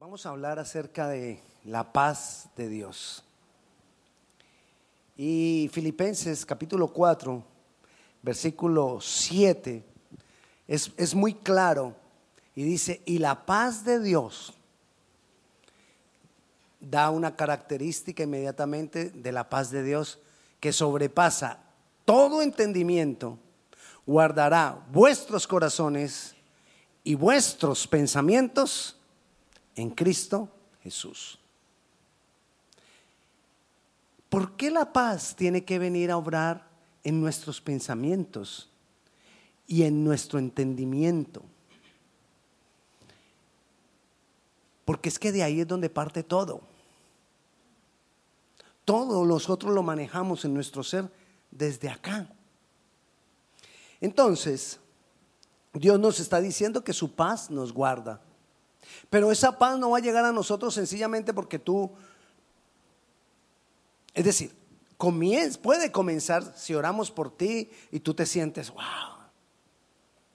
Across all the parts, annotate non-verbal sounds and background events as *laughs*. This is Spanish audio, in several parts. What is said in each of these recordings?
Vamos a hablar acerca de la paz de Dios. Y Filipenses capítulo 4, versículo 7, es, es muy claro y dice, y la paz de Dios da una característica inmediatamente de la paz de Dios que sobrepasa todo entendimiento, guardará vuestros corazones y vuestros pensamientos en Cristo Jesús. ¿Por qué la paz tiene que venir a obrar en nuestros pensamientos y en nuestro entendimiento? Porque es que de ahí es donde parte todo. Todo nosotros lo manejamos en nuestro ser desde acá. Entonces, Dios nos está diciendo que su paz nos guarda. Pero esa paz no va a llegar a nosotros sencillamente porque tú, es decir, puede comenzar si oramos por ti y tú te sientes, wow,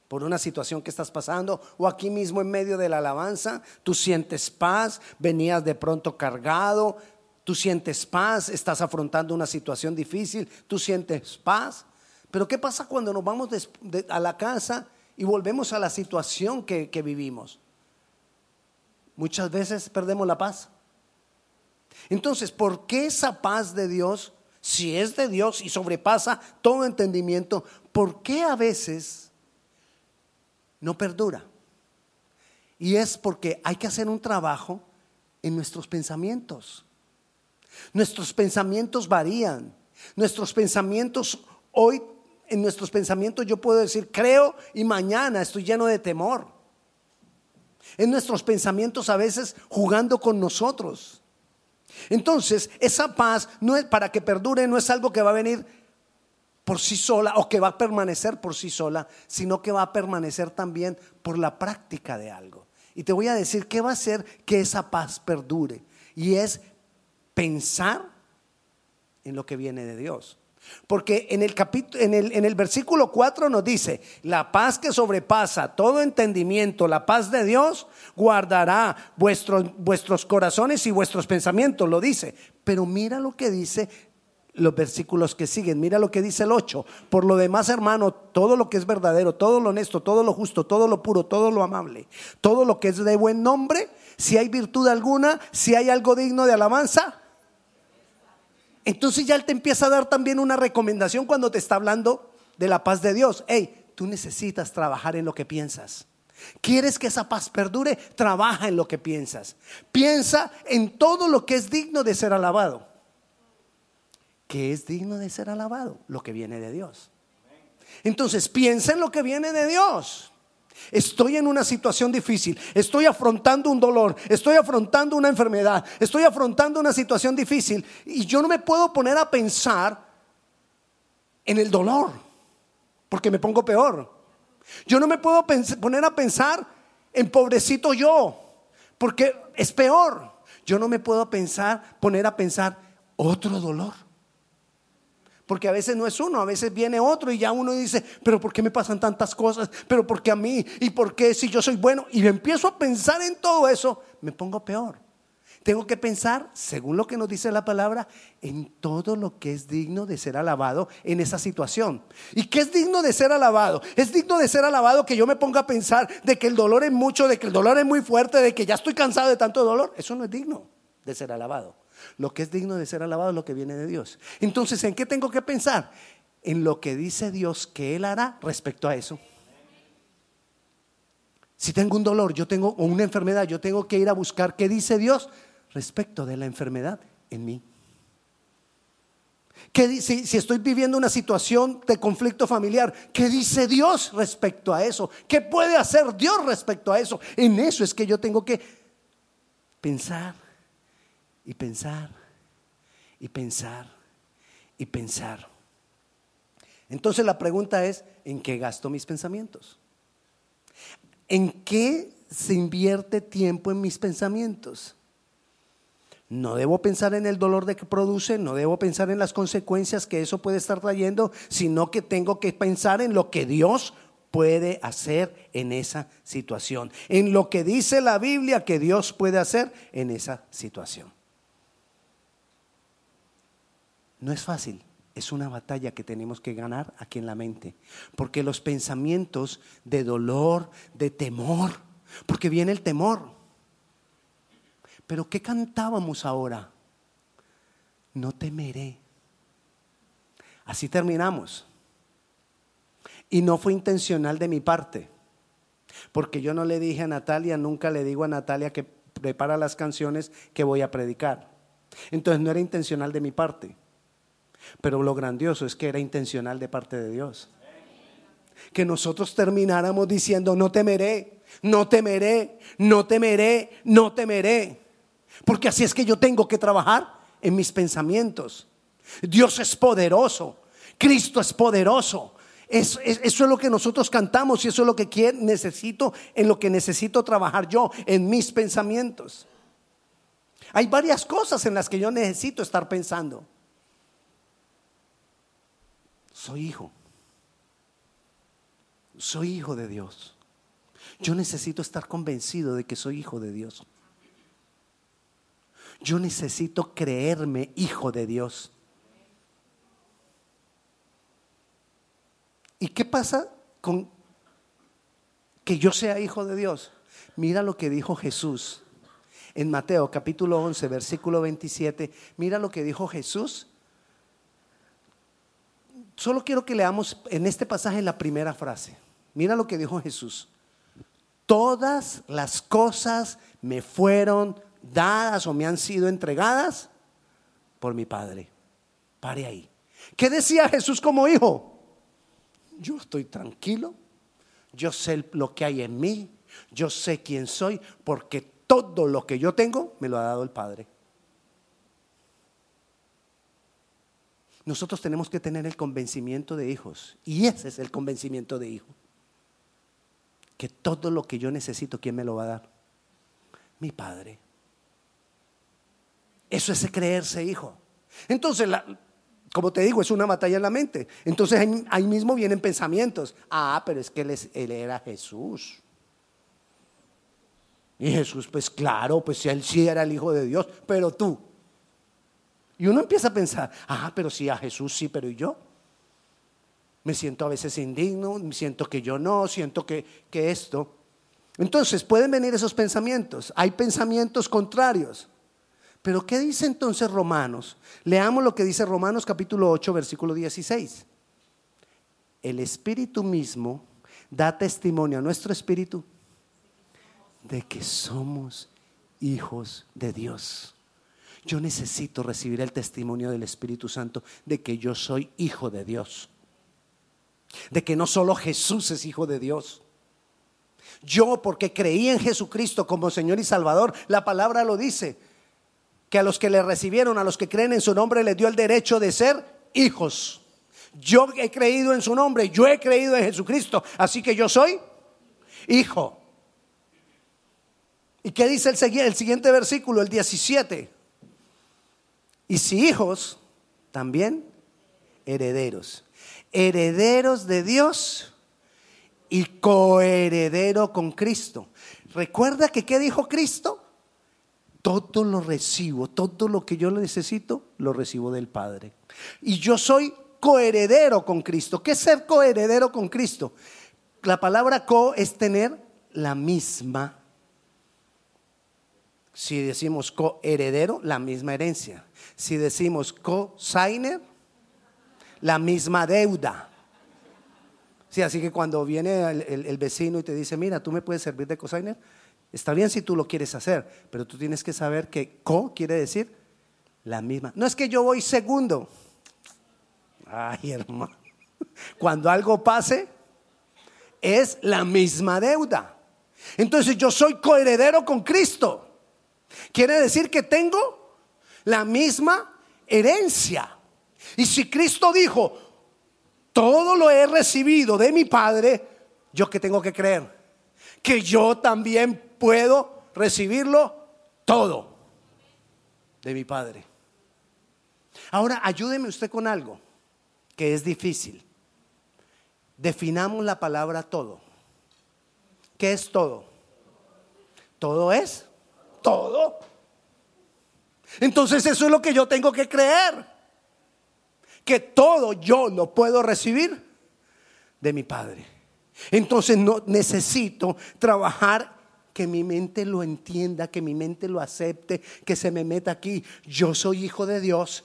por una situación que estás pasando, o aquí mismo en medio de la alabanza, tú sientes paz, venías de pronto cargado, tú sientes paz, estás afrontando una situación difícil, tú sientes paz. Pero ¿qué pasa cuando nos vamos a la casa y volvemos a la situación que vivimos? Muchas veces perdemos la paz. Entonces, ¿por qué esa paz de Dios, si es de Dios y sobrepasa todo entendimiento, por qué a veces no perdura? Y es porque hay que hacer un trabajo en nuestros pensamientos. Nuestros pensamientos varían. Nuestros pensamientos hoy, en nuestros pensamientos yo puedo decir, creo y mañana estoy lleno de temor en nuestros pensamientos a veces jugando con nosotros. Entonces, esa paz no es para que perdure, no es algo que va a venir por sí sola o que va a permanecer por sí sola, sino que va a permanecer también por la práctica de algo. Y te voy a decir qué va a hacer que esa paz perdure. Y es pensar en lo que viene de Dios. Porque en el, capítulo, en, el, en el versículo 4 nos dice, la paz que sobrepasa todo entendimiento, la paz de Dios, guardará vuestros, vuestros corazones y vuestros pensamientos, lo dice. Pero mira lo que dice los versículos que siguen. Mira lo que dice el 8. Por lo demás, hermano, todo lo que es verdadero, todo lo honesto, todo lo justo, todo lo puro, todo lo amable, todo lo que es de buen nombre, si hay virtud alguna, si hay algo digno de alabanza, entonces ya Él te empieza a dar también una recomendación cuando te está hablando de la paz de Dios. Hey, tú necesitas trabajar en lo que piensas. ¿Quieres que esa paz perdure? Trabaja en lo que piensas. Piensa en todo lo que es digno de ser alabado. ¿Qué es digno de ser alabado? Lo que viene de Dios. Entonces piensa en lo que viene de Dios. Estoy en una situación difícil, estoy afrontando un dolor, estoy afrontando una enfermedad, estoy afrontando una situación difícil y yo no me puedo poner a pensar en el dolor, porque me pongo peor. Yo no me puedo poner a pensar en pobrecito yo, porque es peor. Yo no me puedo pensar, poner a pensar otro dolor. Porque a veces no es uno, a veces viene otro y ya uno dice, pero ¿por qué me pasan tantas cosas? ¿Pero por qué a mí? ¿Y por qué si yo soy bueno? Y empiezo a pensar en todo eso, me pongo peor. Tengo que pensar, según lo que nos dice la palabra, en todo lo que es digno de ser alabado en esa situación. ¿Y qué es digno de ser alabado? Es digno de ser alabado que yo me ponga a pensar de que el dolor es mucho, de que el dolor es muy fuerte, de que ya estoy cansado de tanto dolor. Eso no es digno de ser alabado. Lo que es digno de ser alabado es lo que viene de Dios. Entonces, ¿en qué tengo que pensar? En lo que dice Dios que Él hará respecto a eso. Si tengo un dolor, yo tengo o una enfermedad, yo tengo que ir a buscar qué dice Dios respecto de la enfermedad en mí. ¿Qué, si, si estoy viviendo una situación de conflicto familiar, ¿qué dice Dios respecto a eso? ¿Qué puede hacer Dios respecto a eso? En eso es que yo tengo que pensar y pensar y pensar y pensar. Entonces la pregunta es, ¿en qué gasto mis pensamientos? ¿En qué se invierte tiempo en mis pensamientos? No debo pensar en el dolor de que produce, no debo pensar en las consecuencias que eso puede estar trayendo, sino que tengo que pensar en lo que Dios puede hacer en esa situación, en lo que dice la Biblia que Dios puede hacer en esa situación. No es fácil, es una batalla que tenemos que ganar aquí en la mente, porque los pensamientos de dolor, de temor, porque viene el temor. Pero ¿qué cantábamos ahora? No temeré. Así terminamos. Y no fue intencional de mi parte, porque yo no le dije a Natalia, nunca le digo a Natalia que prepara las canciones que voy a predicar. Entonces no era intencional de mi parte, pero lo grandioso es que era intencional de parte de Dios. Que nosotros termináramos diciendo, no temeré, no temeré, no temeré, no temeré. Porque así es que yo tengo que trabajar en mis pensamientos. Dios es poderoso, Cristo es poderoso. Eso, es lo que nosotros cantamos y eso es lo que quiero, necesito, en lo que necesito trabajar yo, en mis pensamientos. Hay varias cosas en las que yo necesito estar pensando. Soy hijo. Soy hijo de Dios. Yo necesito estar convencido de que soy hijo de Dios. Yo necesito creerme hijo de Dios. ¿Y qué pasa con que yo sea hijo de Dios? Mira lo que dijo Jesús en Mateo capítulo 11, versículo 27. Mira lo que dijo Jesús. Solo quiero que leamos en este pasaje la primera frase. Mira lo que dijo Jesús. Todas las cosas me fueron dadas o me han sido entregadas por mi Padre. Pare ahí. ¿Qué decía Jesús como hijo? yo estoy tranquilo, yo sé lo que hay en mí, yo sé quién soy, porque todo lo que yo tengo me lo ha dado el Padre. Nosotros tenemos que tener el convencimiento de hijos, y ese es el convencimiento de hijo, que todo lo que yo necesito, ¿quién me lo va a dar? Mi Padre. Eso es creerse hijo. Entonces, la, como te digo, es una batalla en la mente. Entonces ahí, mismo vienen pensamientos. Ah, pero es que él, él, era Jesús. Y Jesús, pues claro, pues él sí era el Hijo de Dios, pero tú. Y uno empieza a pensar, ah, pero sí, a Jesús sí, pero ¿y yo? Me siento a veces indigno, siento que yo no, siento que, que esto. Entonces pueden venir esos pensamientos. Hay pensamientos contrarios. Pero ¿qué dice entonces Romanos? Leamos lo que dice Romanos capítulo 8, versículo 16. El Espíritu mismo da testimonio a nuestro Espíritu de que somos hijos de Dios. Yo necesito recibir el testimonio del Espíritu Santo de que yo soy hijo de Dios. De que no solo Jesús es hijo de Dios. Yo porque creí en Jesucristo como Señor y Salvador, la palabra lo dice que a los que le recibieron, a los que creen en su nombre, les dio el derecho de ser hijos. Yo he creído en su nombre, yo he creído en Jesucristo, así que yo soy hijo. ¿Y qué dice el, siguiente versículo, el 17? Y si hijos, también herederos. Herederos de Dios y coheredero con Cristo. ¿Recuerda que qué dijo Cristo? todo lo recibo, todo lo que yo necesito, lo recibo del Padre. Y yo soy coheredero con Cristo. ¿Qué es ser coheredero con Cristo? La palabra co es tener la misma. Si decimos coheredero, la misma herencia. Si decimos co-signer, la misma deuda. Sí, así que cuando viene el, el, vecino y te dice, mira, tú me puedes servir de cosigner, Está bien si tú lo quieres hacer, pero tú tienes que saber que co quiere decir la misma. No es que yo voy segundo. Ay, hermano. Cuando algo pase, es la misma deuda. Entonces yo soy coheredero con Cristo. Quiere decir que tengo la misma herencia. Y si Cristo dijo, todo lo he recibido de mi Padre, yo que tengo que creer que yo también puedo recibirlo todo de mi Padre. Ahora, ayúdeme usted con algo que es difícil. Definamos la palabra todo. ¿Qué es todo? Todo es todo. Entonces eso es lo que yo tengo que creer. Que todo yo lo puedo recibir de mi Padre. Entonces no necesito trabajar que mi mente lo entienda, que mi mente lo acepte, que se me meta aquí. Yo soy hijo de Dios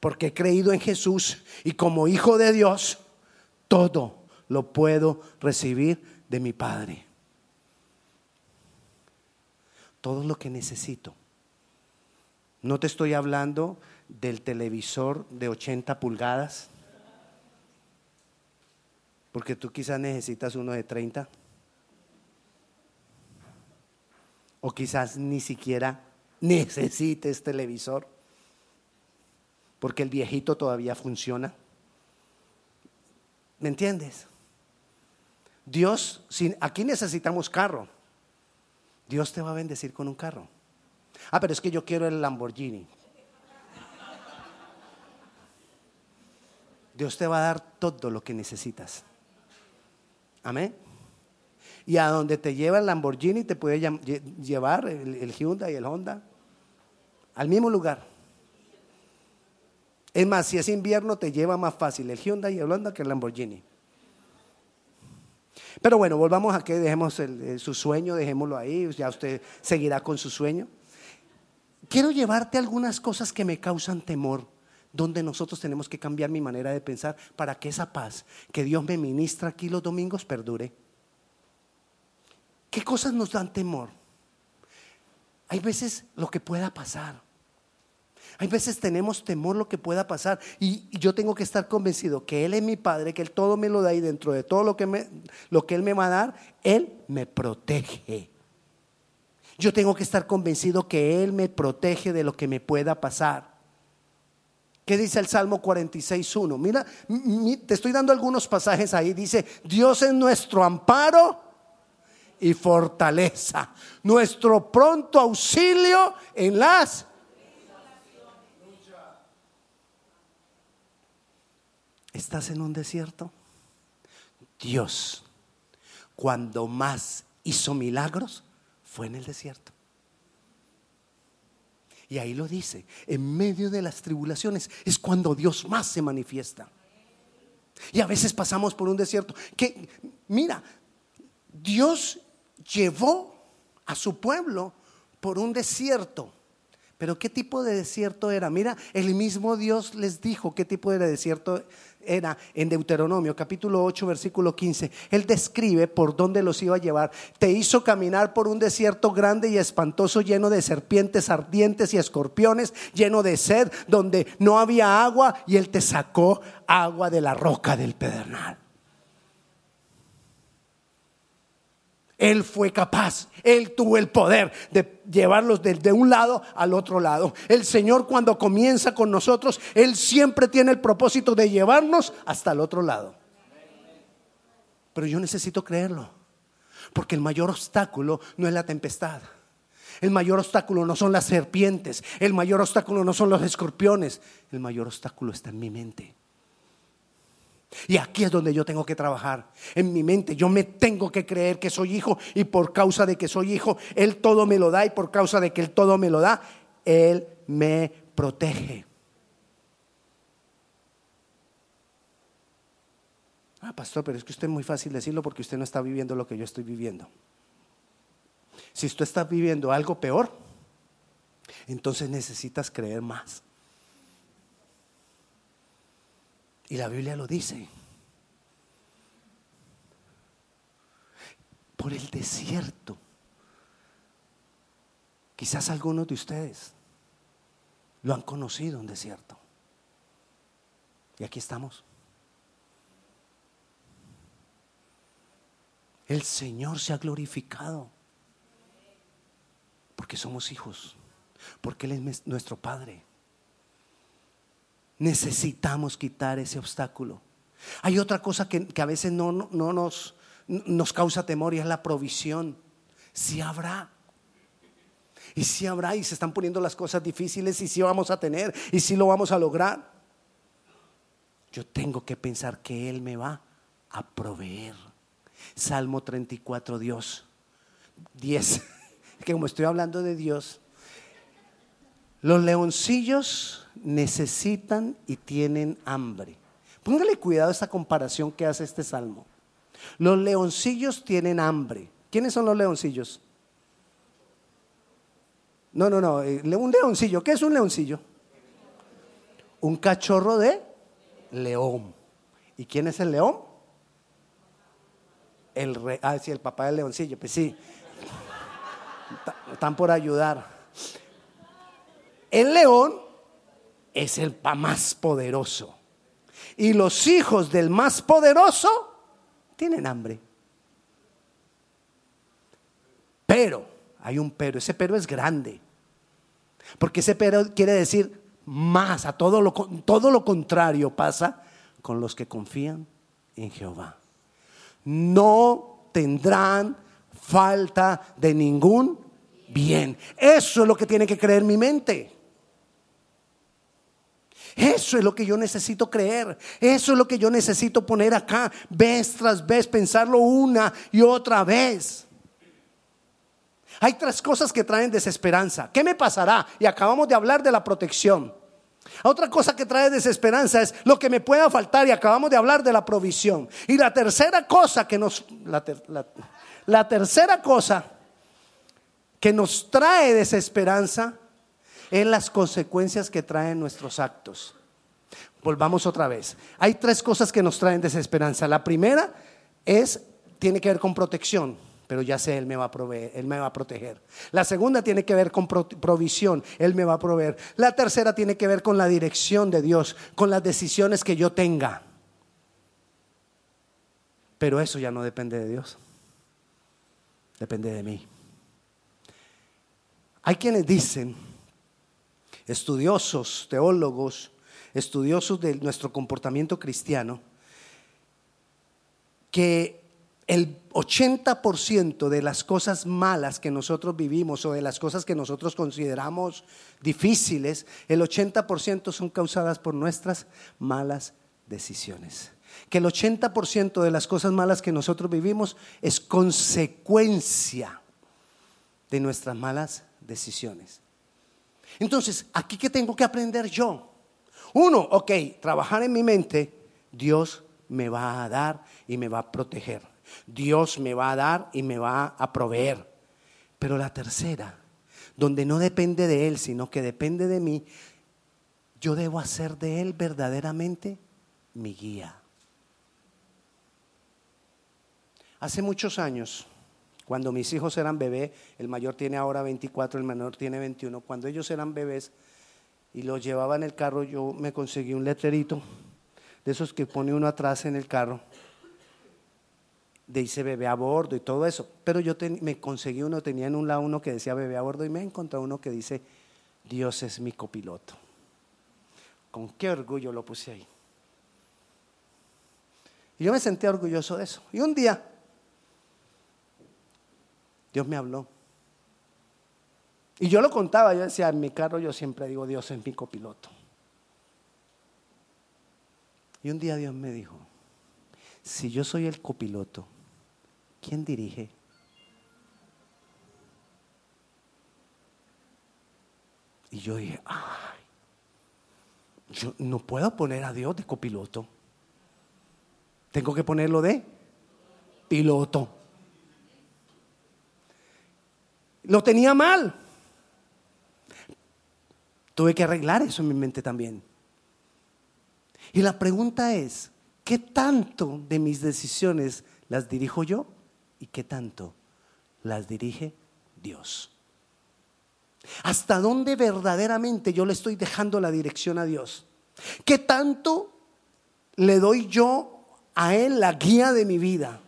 porque he creído en Jesús y como hijo de Dios todo lo puedo recibir de mi Padre. Todo lo que necesito. No te estoy hablando del televisor de 80 pulgadas, porque tú quizás necesitas uno de 30, o quizás ni siquiera necesites televisor, porque el viejito todavía funciona. ¿Me entiendes? Dios, aquí necesitamos carro. Dios te va a bendecir con un carro. Ah, pero es que yo quiero el Lamborghini. Dios te va a dar todo lo que necesitas. Amén. Y a donde te lleva el Lamborghini te puede llevar el, Hyundai y el Honda. Al mismo lugar. Es más, si es invierno te lleva más fácil el Hyundai y el Honda que el Lamborghini. Pero bueno, volvamos a que dejemos su sueño, dejémoslo ahí, ya usted seguirá con su sueño. Quiero llevarte algunas cosas que me causan temor, donde nosotros tenemos que cambiar mi manera de pensar para que esa paz que Dios me ministra aquí los domingos perdure. ¿Qué cosas nos dan temor? Hay veces lo que pueda pasar. Hay veces tenemos temor lo que pueda pasar y, yo tengo que estar convencido que Él es mi Padre, que Él todo me lo da y dentro de todo lo que, me, lo que Él me va a dar, Él me protege. Yo tengo que estar convencido que Él me protege de lo que me pueda pasar. ¿Qué dice el Salmo 46.1? Mira, te estoy dando algunos pasajes ahí. Dice, Dios es nuestro amparo y fortaleza, nuestro pronto auxilio en las ¿Estás en un desierto? Dios, cuando más hizo milagros, fue en el desierto. Y ahí lo dice, en medio de las tribulaciones es cuando Dios más se manifiesta. Y a veces pasamos por un desierto que, mira, Dios llevó a su pueblo por un desierto pero ¿qué tipo de desierto era? Mira, el mismo Dios les dijo qué tipo de desierto era en Deuteronomio capítulo 8 versículo 15. Él describe por dónde los iba a llevar. Te hizo caminar por un desierto grande y espantoso lleno de serpientes ardientes y escorpiones, lleno de sed, donde no había agua y él te sacó agua de la roca del pedernal. Él fue capaz, Él tuvo el poder de llevarlos de, un lado al otro lado. El Señor cuando comienza con nosotros, Él siempre tiene el propósito de llevarnos hasta el otro lado. Pero yo necesito creerlo, porque el mayor obstáculo no es la tempestad. El mayor obstáculo no son las serpientes, el mayor obstáculo no son los escorpiones, el mayor obstáculo está en mi mente. Y aquí es donde yo tengo que trabajar. En mi mente yo me tengo que creer que soy hijo y por causa de que soy hijo, Él todo me lo da y por causa de que Él todo me lo da, Él me protege. Ah, pastor, pero es que usted es muy fácil decirlo porque usted no está viviendo lo que yo estoy viviendo. Si usted está viviendo algo peor, entonces necesitas creer más. Y la Biblia lo dice. Por el desierto. Quizás algunos de ustedes lo han conocido un desierto. Y aquí estamos. El Señor se ha glorificado. Porque somos hijos. Porque Él es nuestro Padre. Necesitamos quitar ese obstáculo. Hay otra cosa que, a veces no, no, nos, nos causa temor y es la provisión. Si habrá. Y si habrá y se están poniendo las cosas difíciles y si vamos a tener y si lo vamos a lograr. Yo tengo que pensar que Él me va a a proveer. Salmo 34, Dios. 10. *laughs* Que como estoy hablando de Dios, los leoncillos necesitan y tienen hambre. Póngale cuidado a esta comparación que hace este salmo. Los leoncillos tienen hambre. ¿Quiénes son los leoncillos? No, no, no. Eh, un leoncillo. ¿Qué es un leoncillo? Un cachorro de león. ¿Y quién es el león? El rey. Ah, sí, el papá del leoncillo. Pues sí. Están por ayudar. El león es el más poderoso. Y los hijos del más poderoso tienen hambre. Pero, hay un pero, ese pero es grande. Porque ese pero quiere decir más, a todo lo, todo lo contrario pasa con los que confían en Jehová. No tendrán falta de ningún bien. Eso es lo que tiene que creer mi mente. Eso es lo que yo necesito creer. Eso es lo que yo necesito poner acá, vez tras vez, pensarlo una y otra vez. Hay tres cosas que traen desesperanza. ¿Qué me pasará? Y acabamos de hablar de la protección. Otra cosa que trae desesperanza es lo que me pueda faltar y acabamos de hablar de la provisión. Y la tercera cosa que nos... La, la tercera cosa que nos trae desesperanza es las consecuencias que traen nuestros actos. Volvamos otra vez. Hay tres cosas que nos traen desesperanza. La primera es, tiene que ver con protección, pero ya sé, Él me va a proveer, Él me va a proteger. La segunda tiene que ver con provisión, Él me va a proveer. La tercera tiene que ver con la dirección de Dios, con las decisiones que yo tenga. Pero eso ya no depende de Dios, depende de mí. Hay quienes dicen estudiosos, teólogos, estudiosos de nuestro comportamiento cristiano, que el 80% de las cosas malas que nosotros vivimos o de las cosas que nosotros consideramos difíciles, el 80% son causadas por nuestras malas decisiones. Que el 80% de las cosas malas que nosotros vivimos es consecuencia de nuestras malas decisiones. Entonces, ¿aquí qué tengo que aprender yo? Uno, ok, trabajar en mi mente, Dios me va a dar y me va a proteger. Dios me va a dar y me va a proveer. Pero la tercera, donde no depende de Él, sino que depende de mí, yo debo hacer de Él verdaderamente mi guía. Hace muchos años, cuando mis hijos eran bebés, el mayor tiene ahora 24, el menor tiene 21, cuando ellos eran bebés y los llevaba en el carro, yo me conseguí un letrerito de esos que pone uno atrás en el carro, dice bebé a bordo y todo eso. Pero yo me conseguí uno, tenía en un lado uno que decía bebé a bordo y me encontré uno que dice Dios es mi copiloto. Con qué orgullo lo puse ahí. Y yo me sentí orgulloso de eso. Y un día Dios me habló. Y yo lo contaba, yo decía, en mi carro yo siempre digo, Dios es mi copiloto. Y un día Dios me dijo, si yo soy el copiloto, ¿quién dirige? Y yo dije, ay, yo no puedo poner a Dios de copiloto. Tengo que ponerlo de piloto. Lo tenía mal. Tuve que arreglar eso en mi mente también. Y la pregunta es, ¿qué tanto de mis decisiones las dirijo yo y qué tanto las dirige Dios? ¿Hasta dónde verdaderamente yo le estoy dejando la dirección a Dios? ¿Qué tanto le doy yo a Él la guía de mi vida?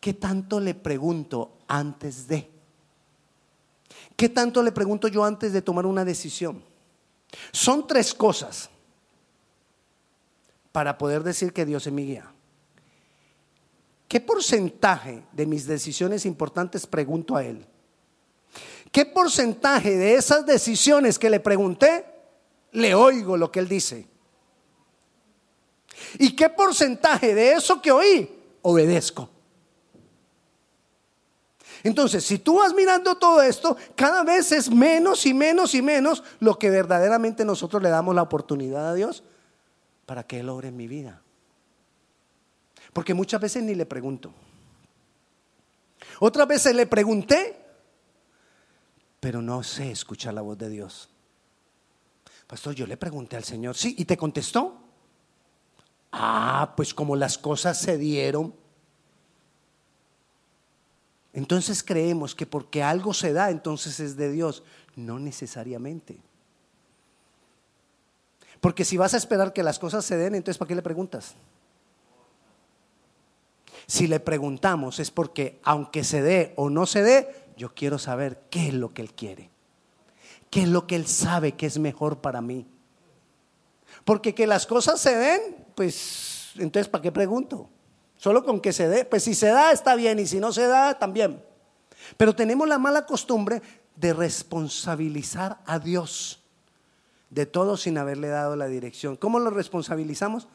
¿Qué tanto le pregunto antes de? ¿Qué tanto le pregunto yo antes de tomar una decisión? Son tres cosas para poder decir que Dios es mi guía. ¿Qué porcentaje de mis decisiones importantes pregunto a Él? ¿Qué porcentaje de esas decisiones que le pregunté le oigo lo que Él dice? ¿Y qué porcentaje de eso que oí obedezco? Entonces, si tú vas mirando todo esto, cada vez es menos y menos y menos lo que verdaderamente nosotros le damos la oportunidad a Dios para que Él obre en mi vida. Porque muchas veces ni le pregunto. Otras veces le pregunté, pero no sé escuchar la voz de Dios. Pastor, yo le pregunté al Señor, sí, ¿y te contestó? Ah, pues como las cosas se dieron, entonces creemos que porque algo se da, entonces es de Dios. No necesariamente. Porque si vas a esperar que las cosas se den, entonces ¿para qué le preguntas? Si le preguntamos es porque aunque se dé o no se dé, yo quiero saber qué es lo que Él quiere. ¿Qué es lo que Él sabe que es mejor para mí? Porque que las cosas se den, pues entonces ¿para qué pregunto? Solo con que se dé, pues si se da está bien y si no se da también. Pero tenemos la mala costumbre de responsabilizar a Dios de todo sin haberle dado la dirección. ¿Cómo lo responsabilizamos?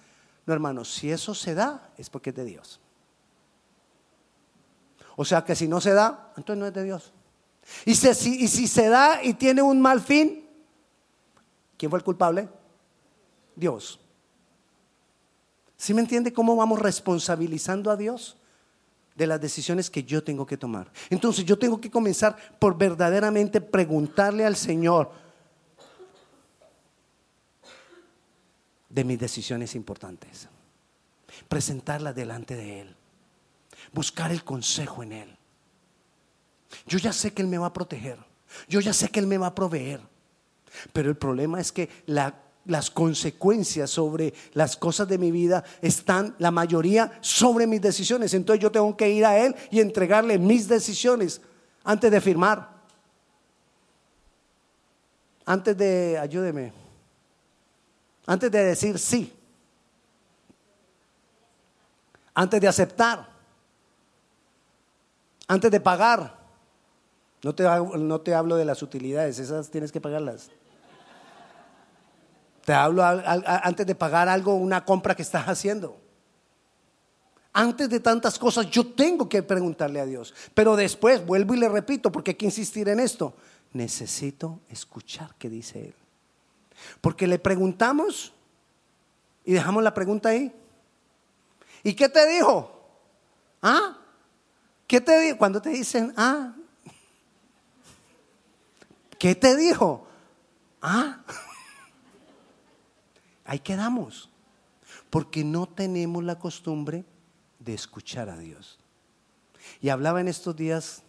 No, hermanos, si eso se da es porque es de Dios. O sea que si no se da, entonces no es de Dios. Y si, y si se da y tiene un mal fin, ¿quién fue el culpable? Dios. ¿Sí me entiende cómo vamos responsabilizando a Dios de las decisiones que yo tengo que tomar? Entonces yo tengo que comenzar por verdaderamente preguntarle al Señor de mis decisiones importantes, presentarlas delante de Él, buscar el consejo en Él. Yo ya sé que Él me va a proteger, yo ya sé que Él me va a proveer, pero el problema es que la las consecuencias sobre las cosas de mi vida están la mayoría sobre mis decisiones. Entonces yo tengo que ir a Él y entregarle mis decisiones antes de firmar. Antes de, ayúdeme, antes de decir sí. Antes de aceptar. Antes de pagar. No te, no te hablo de las utilidades, esas tienes que pagarlas. Te hablo antes de pagar algo, una compra que estás haciendo. Antes de tantas cosas yo tengo que preguntarle a Dios. Pero después, vuelvo y le repito, porque hay que insistir en esto. Necesito escuchar qué dice Él. Porque le preguntamos y dejamos la pregunta ahí. ¿Y qué te dijo? ¿Ah? ¿Qué te dijo? Cuando te dicen, ah, ¿qué te dijo? Ah. Ahí quedamos. Porque no tenemos la costumbre de escuchar a Dios. Y hablaba en estos días,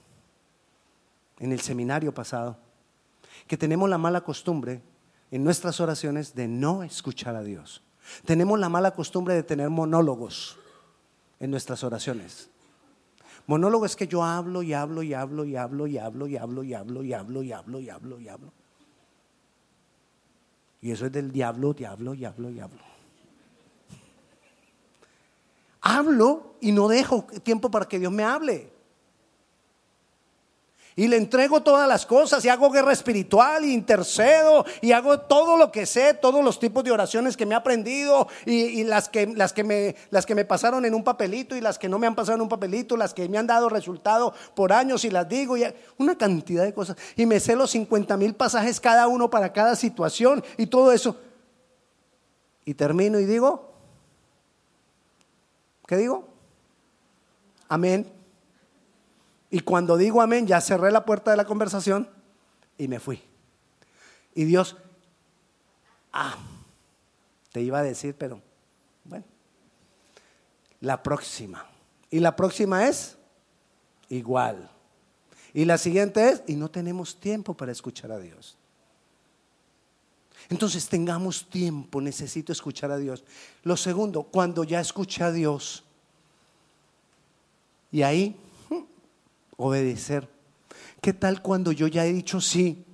en el seminario pasado, que tenemos la mala costumbre en nuestras oraciones de no escuchar a Dios. Tenemos la mala costumbre de tener monólogos en nuestras oraciones. Monólogo es que yo hablo y hablo y hablo y hablo y hablo y hablo y hablo y hablo y hablo y hablo y hablo. Eso es del diablo, diablo, diablo, diablo. Hablo y no dejo tiempo para que Dios me hable. Y le entrego todas las cosas y hago guerra espiritual y intercedo y hago todo lo que sé, todos los tipos de oraciones que me he aprendido y, las, que, las, que me, las que me pasaron en un papelito y las que no me han pasado en un papelito, las que me han dado resultado por años y las digo, y una cantidad de cosas. Y me sé los 50 mil pasajes cada uno para cada situación y todo eso. Y termino y digo, ¿qué digo? Amén. Y cuando digo amén, ya cerré la puerta de la conversación y me fui. Y Dios, ah, te iba a decir, pero bueno, la próxima. Y la próxima es igual. Y la siguiente es, y no tenemos tiempo para escuchar a Dios. Entonces tengamos tiempo, necesito escuchar a Dios. Lo segundo, cuando ya escuché a Dios, y ahí obedecer. ¿Qué tal cuando yo ya he dicho sí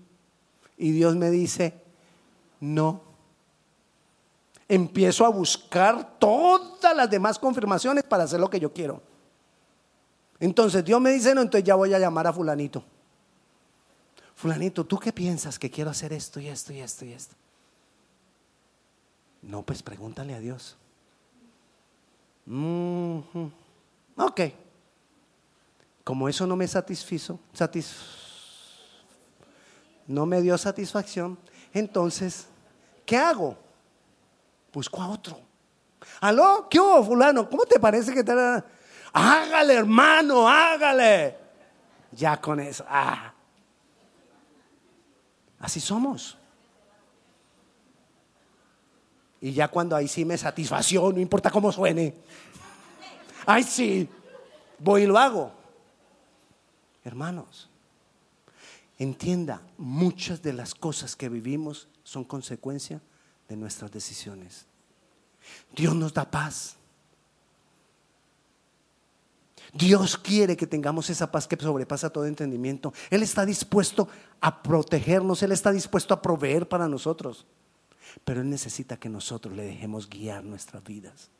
y Dios me dice no? Empiezo a buscar todas las demás confirmaciones para hacer lo que yo quiero. Entonces Dios me dice no, entonces ya voy a llamar a fulanito. Fulanito, ¿tú qué piensas que quiero hacer esto y esto y esto y esto? No, pues pregúntale a Dios. Mhm. Ok. Como eso no me satisfizo, satis no me dio satisfacción, entonces, ¿qué hago? Busco a otro. ¿Aló? ¿Qué hubo, fulano? ¿Cómo te parece que te... Hágale, hermano, hágale. Ya con eso. Ah. Así somos. Y ya cuando ahí sí me satisfacción, no importa cómo suene. Ay, sí, voy y lo hago. Hermanos, entienda, muchas de las cosas que vivimos son consecuencia de nuestras decisiones. Dios nos da paz. Dios quiere que tengamos esa paz que sobrepasa todo entendimiento. Él está dispuesto a protegernos, Él está dispuesto a proveer para nosotros. Pero Él necesita que nosotros le dejemos guiar nuestras vidas.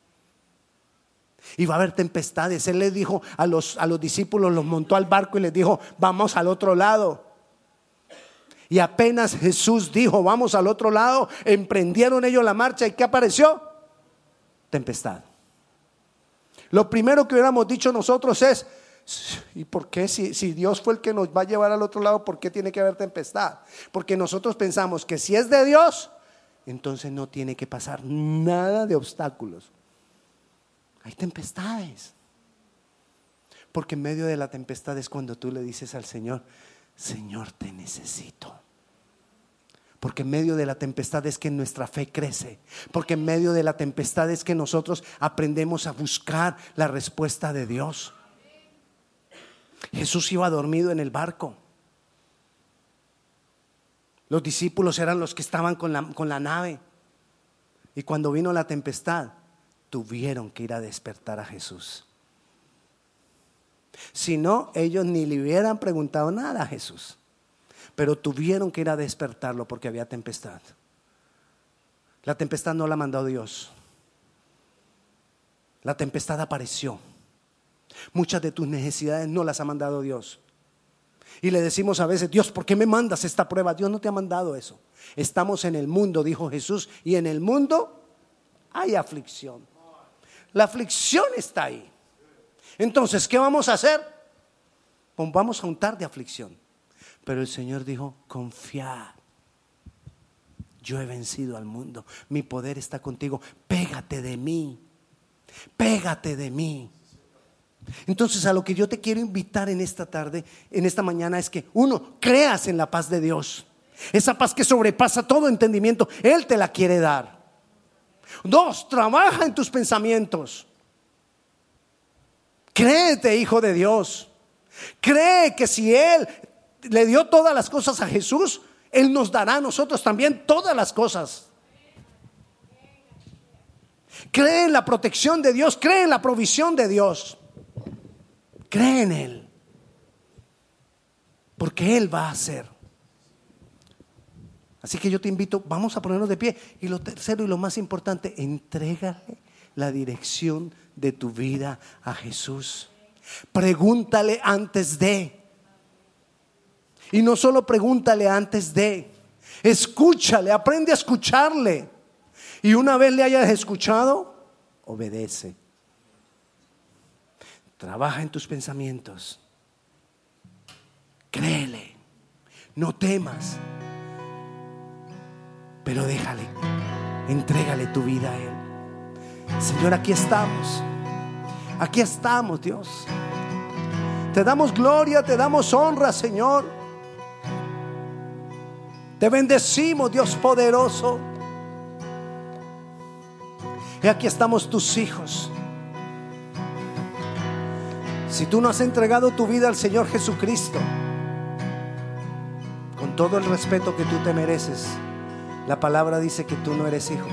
Y va a haber tempestades. Él le dijo a los, a los discípulos, los montó al barco y les dijo, vamos al otro lado. Y apenas Jesús dijo, vamos al otro lado, emprendieron ellos la marcha y ¿qué apareció? Tempestad. Lo primero que hubiéramos dicho nosotros es, ¿y por qué si, si, Dios fue el que nos va a llevar al otro lado, por qué tiene que haber tempestad? Porque nosotros pensamos que si es de Dios, entonces no tiene que pasar nada de obstáculos. Hay tempestades. Porque en medio de la tempestad es cuando tú le dices al Señor, Señor, te necesito. Porque en medio de la tempestad es que nuestra fe crece. Porque en medio de la tempestad es que nosotros aprendemos a buscar la respuesta de Dios. Jesús iba dormido en el barco. Los discípulos eran los que estaban con la, con la nave. Y cuando vino la tempestad, tuvieron que ir a despertar a Jesús. Si no, ellos ni le hubieran preguntado nada a Jesús. Pero tuvieron que ir a despertarlo porque había tempestad. La tempestad no la mandó Dios. La tempestad apareció. Muchas de tus necesidades no las ha mandado Dios. Y le decimos a veces, Dios, ¿por qué me mandas esta prueba? Dios no te ha mandado eso. Estamos en el mundo, dijo Jesús, y en el mundo hay aflicción. La aflicción está ahí. Entonces, ¿qué vamos a hacer? Pues vamos a untar de aflicción. Pero el Señor dijo, confía. Yo he vencido al mundo. Mi poder está contigo. Pégate de mí. Pégate de mí. Entonces a lo que yo te quiero invitar en esta tarde, en esta mañana, es que uno, creas en la paz de Dios. Esa paz que sobrepasa todo entendimiento, Él te la quiere dar. Dos, trabaja en tus pensamientos. Créete, hijo de Dios. Cree que si Él le dio todas las cosas a Jesús, Él nos dará a nosotros también todas las cosas. Cree en la protección de Dios, cree en la provisión de Dios. Cree en Él. Porque Él va a hacer. Así que yo te invito, vamos a ponernos de pie. Y lo tercero y lo más importante, entrégale la dirección de tu vida a Jesús. Pregúntale antes de. Y no solo pregúntale antes de. Escúchale, aprende a escucharle. Y una vez le hayas escuchado, obedece. Trabaja en tus pensamientos. Créele. No temas. Pero déjale. Entrégale tu vida a Él. Señor, aquí estamos. Aquí estamos, Dios. Te damos gloria, te damos honra, Señor. Te bendecimos, Dios poderoso. Y aquí estamos tus hijos. Si tú no has entregado tu vida al Señor Jesucristo, con todo el respeto que tú te mereces, la palabra dice que tú no eres hijo.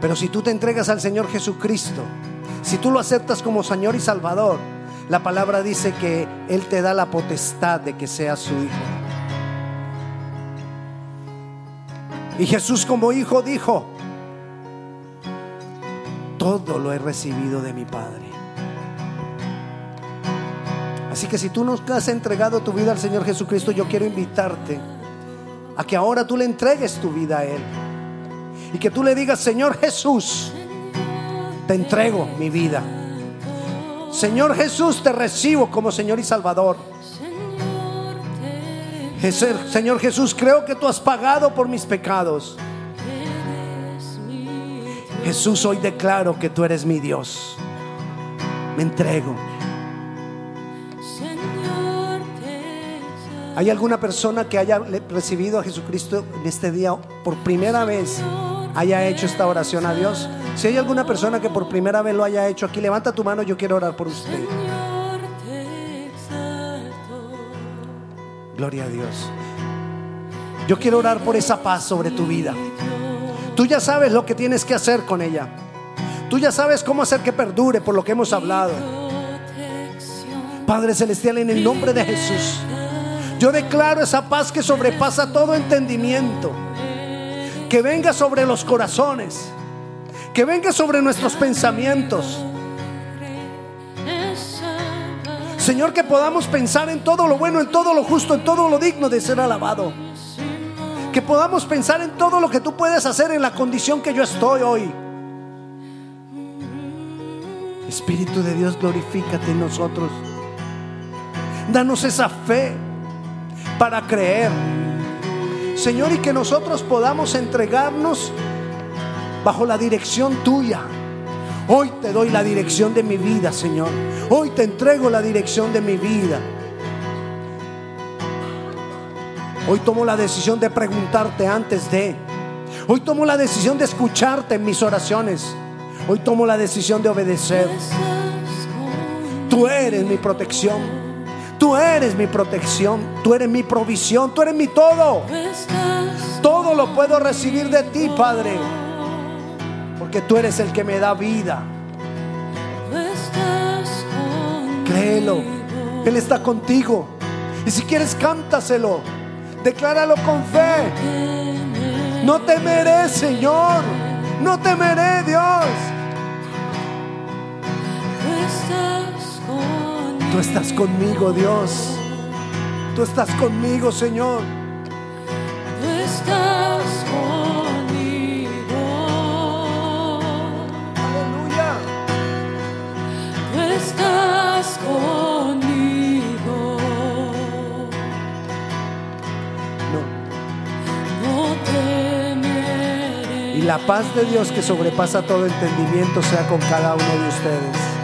Pero si tú te entregas al Señor Jesucristo, si tú lo aceptas como Señor y Salvador, la palabra dice que Él te da la potestad de que seas su hijo. Y Jesús como hijo dijo, todo lo he recibido de mi Padre. Así que si tú no has entregado tu vida al Señor Jesucristo, yo quiero invitarte a que ahora tú le entregues tu vida a Él. Y que tú le digas, Señor Jesús, te entrego mi vida. Señor Jesús, te recibo como Señor y Salvador. Señor Jesús, creo que tú has pagado por mis pecados. Jesús, hoy declaro que tú eres mi Dios. Me entrego. ¿Hay alguna persona que haya recibido a Jesucristo en este día por primera vez? Haya hecho esta oración a Dios. Si hay alguna persona que por primera vez lo haya hecho aquí, levanta tu mano, yo quiero orar por usted. Gloria a Dios. Yo quiero orar por esa paz sobre tu vida. Tú ya sabes lo que tienes que hacer con ella. Tú ya sabes cómo hacer que perdure por lo que hemos hablado. Padre Celestial, en el nombre de Jesús, yo declaro esa paz que sobrepasa todo entendimiento. Que venga sobre los corazones. Que venga sobre nuestros pensamientos. Señor, que podamos pensar en todo lo bueno, en todo lo justo, en todo lo digno de ser alabado. Que podamos pensar en todo lo que tú puedes hacer en la condición que yo estoy hoy. Espíritu de Dios, glorifícate en nosotros. Danos esa fe para creer. Señor, y que nosotros podamos entregarnos bajo la dirección tuya. Hoy te doy la dirección de mi vida, Señor. Hoy te entrego la dirección de mi vida. Hoy tomo la decisión de preguntarte antes de. Hoy tomo la decisión de escucharte en mis oraciones. Hoy tomo la decisión de obedecer. Tú eres mi protección. Tú eres mi protección. Tú eres mi provisión. Tú eres mi todo. Todo lo puedo recibir de ti, Padre. Porque tú eres el que me da vida. Créelo. Él está contigo. Y si quieres, cántaselo. Decláralo con fe. No temeré, Señor. No temeré, Dios. Tú estás conmigo, Dios. Tú estás conmigo, Señor. Tú estás conmigo. Aleluya. Tú estás conmigo. No. No temeré. Y la paz de Dios que sobrepasa todo entendimiento sea con cada uno de ustedes.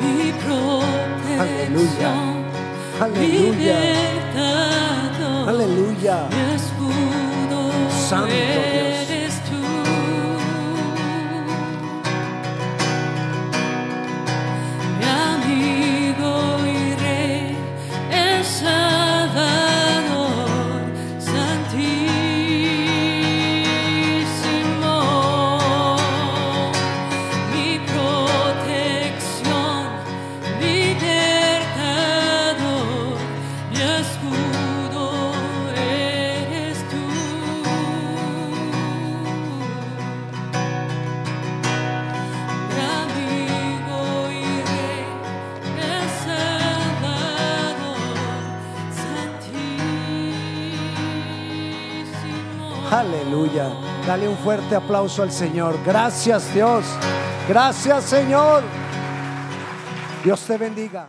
Mi protección. Aleluya. Aleluya. libertador. Aleluya. Mi escudo Santo Dios. eres tú. Mi amigo y rey, el Salvador, Dale un fuerte aplauso al Señor. Gracias Dios. Gracias Señor. Dios te bendiga.